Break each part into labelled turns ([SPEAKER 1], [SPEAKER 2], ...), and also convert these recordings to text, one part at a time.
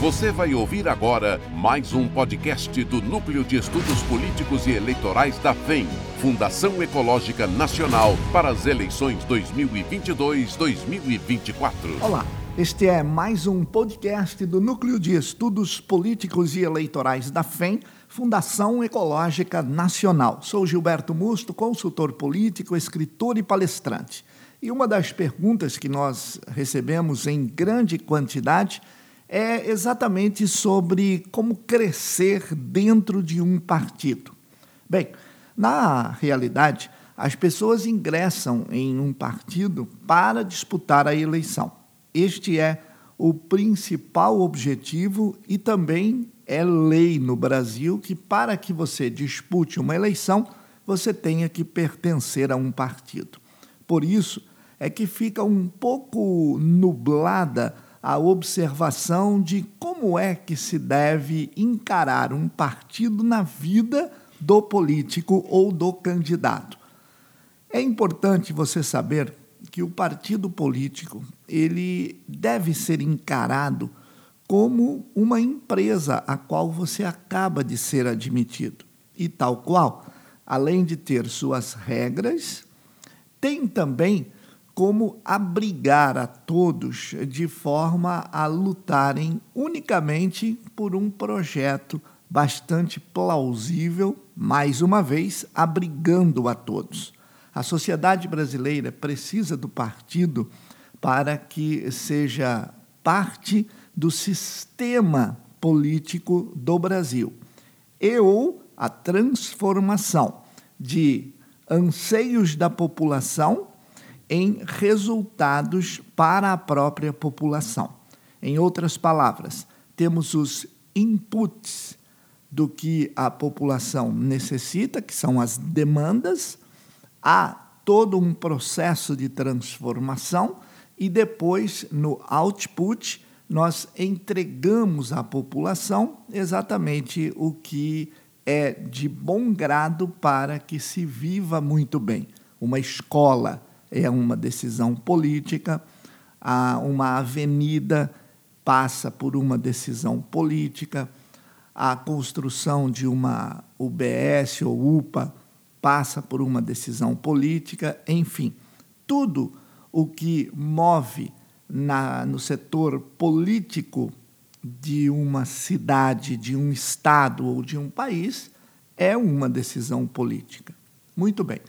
[SPEAKER 1] Você vai ouvir agora mais um podcast do Núcleo de Estudos Políticos e Eleitorais da FEM, Fundação Ecológica Nacional para as eleições 2022-2024.
[SPEAKER 2] Olá, este é mais um podcast do Núcleo de Estudos Políticos e Eleitorais da FEM, Fundação Ecológica Nacional. Sou Gilberto Musto, consultor político, escritor e palestrante. E uma das perguntas que nós recebemos em grande quantidade é exatamente sobre como crescer dentro de um partido. Bem, na realidade, as pessoas ingressam em um partido para disputar a eleição. Este é o principal objetivo e também é lei no Brasil que, para que você dispute uma eleição, você tenha que pertencer a um partido. Por isso é que fica um pouco nublada a observação de como é que se deve encarar um partido na vida do político ou do candidato. É importante você saber que o partido político ele deve ser encarado como uma empresa a qual você acaba de ser admitido. E tal qual, além de ter suas regras, tem também como abrigar a todos de forma a lutarem unicamente por um projeto bastante plausível, mais uma vez, abrigando a todos. A sociedade brasileira precisa do partido para que seja parte do sistema político do Brasil e ou a transformação de anseios da população em resultados para a própria população. Em outras palavras, temos os inputs do que a população necessita, que são as demandas, há todo um processo de transformação e depois no output nós entregamos à população exatamente o que é de bom grado para que se viva muito bem. Uma escola, é uma decisão política, uma avenida passa por uma decisão política, a construção de uma UBS ou UPA passa por uma decisão política, enfim, tudo o que move na, no setor político de uma cidade, de um estado ou de um país é uma decisão política. Muito bem.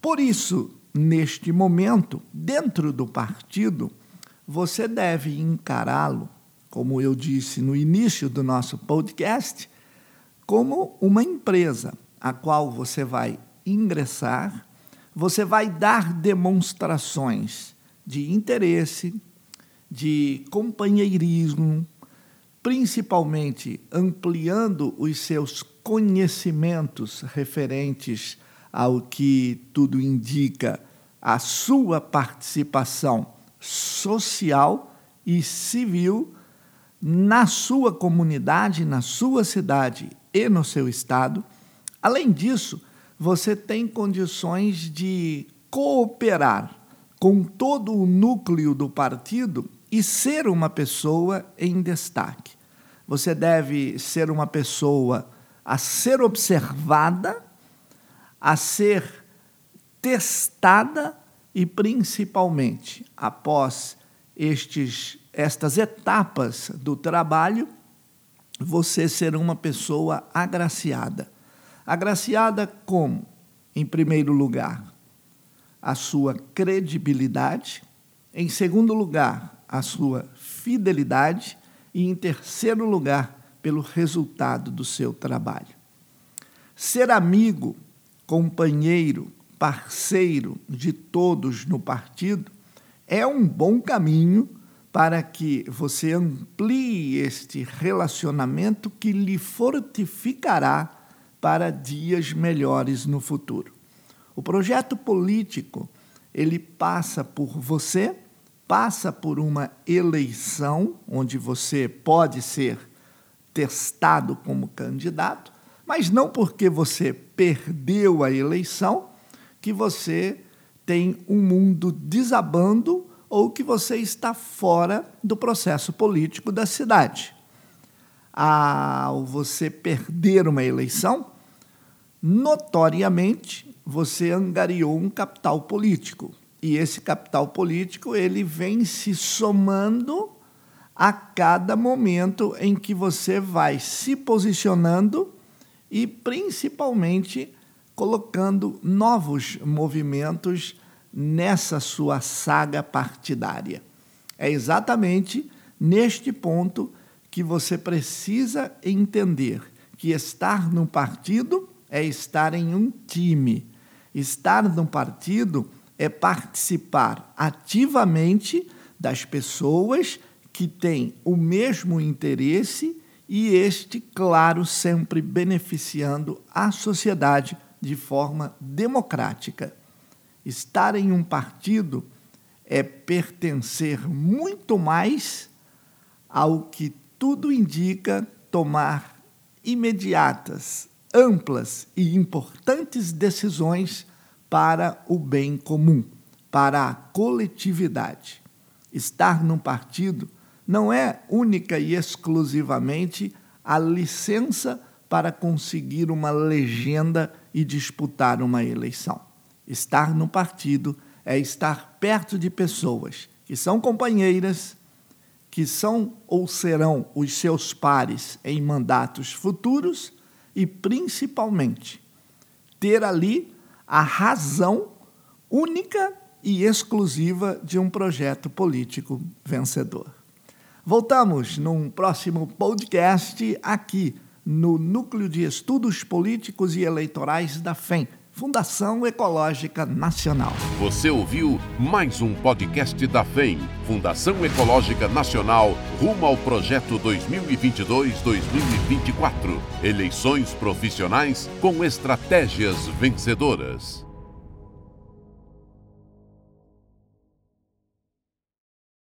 [SPEAKER 2] Por isso, neste momento, dentro do partido, você deve encará-lo, como eu disse no início do nosso podcast, como uma empresa a qual você vai ingressar, você vai dar demonstrações de interesse, de companheirismo, principalmente ampliando os seus conhecimentos referentes ao que tudo indica a sua participação social e civil na sua comunidade, na sua cidade e no seu estado. Além disso, você tem condições de cooperar com todo o núcleo do partido e ser uma pessoa em destaque. Você deve ser uma pessoa a ser observada, a ser testada e principalmente após estes estas etapas do trabalho, você ser uma pessoa agraciada. Agraciada como, em primeiro lugar, a sua credibilidade, em segundo lugar, a sua fidelidade e em terceiro lugar, pelo resultado do seu trabalho. Ser amigo, companheiro, parceiro de todos no partido, é um bom caminho para que você amplie este relacionamento que lhe fortificará para dias melhores no futuro. O projeto político, ele passa por você, passa por uma eleição onde você pode ser testado como candidato, mas não porque você perdeu a eleição que você tem um mundo desabando ou que você está fora do processo político da cidade. ao você perder uma eleição, notoriamente você angariou um capital político. E esse capital político ele vem se somando a cada momento em que você vai se posicionando e principalmente colocando novos movimentos nessa sua saga partidária. É exatamente neste ponto que você precisa entender que estar num partido é estar em um time. Estar num partido é participar ativamente das pessoas que têm o mesmo interesse e este, claro, sempre beneficiando a sociedade de forma democrática. Estar em um partido é pertencer muito mais ao que tudo indica tomar imediatas, amplas e importantes decisões para o bem comum, para a coletividade. Estar num partido não é única e exclusivamente a licença para conseguir uma legenda e disputar uma eleição. Estar no partido é estar perto de pessoas que são companheiras, que são ou serão os seus pares em mandatos futuros e, principalmente, ter ali a razão única e exclusiva de um projeto político vencedor. Voltamos num próximo podcast aqui no Núcleo de Estudos Políticos e Eleitorais da FEM, Fundação Ecológica Nacional.
[SPEAKER 1] Você ouviu mais um podcast da FEM, Fundação Ecológica Nacional, rumo ao projeto 2022-2024. Eleições profissionais com estratégias vencedoras.